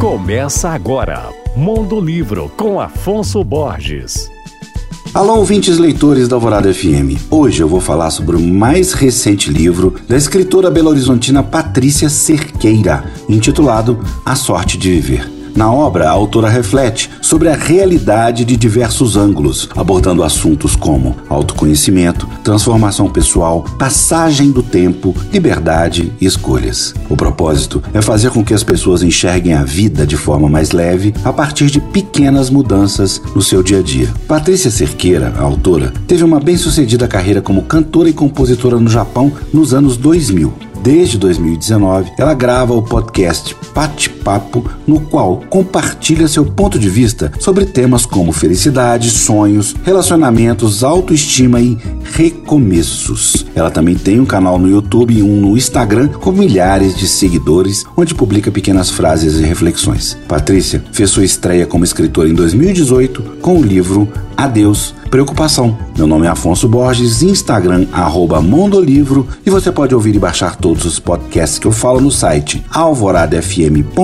Começa agora, Mundo Livro com Afonso Borges. Alô, ouvintes leitores da Alvorada FM. Hoje eu vou falar sobre o mais recente livro da escritora belo-horizontina Patrícia Cerqueira, intitulado A Sorte de Viver. Na obra, a autora reflete sobre a realidade de diversos ângulos, abordando assuntos como autoconhecimento, transformação pessoal, passagem do tempo, liberdade e escolhas. O propósito é fazer com que as pessoas enxerguem a vida de forma mais leve a partir de pequenas mudanças no seu dia a dia. Patrícia Cerqueira, a autora, teve uma bem-sucedida carreira como cantora e compositora no Japão nos anos 2000 Desde 2019, ela grava o podcast Pate Papo, no qual compartilha seu ponto de vista sobre temas como felicidade, sonhos, relacionamentos, autoestima e recomeços. Ela também tem um canal no YouTube e um no Instagram com milhares de seguidores, onde publica pequenas frases e reflexões. Patrícia fez sua estreia como escritora em 2018 com o livro Adeus Preocupação. Meu nome é Afonso Borges, Instagram arroba Mondolivro e você pode ouvir e baixar todos os podcasts que eu falo no site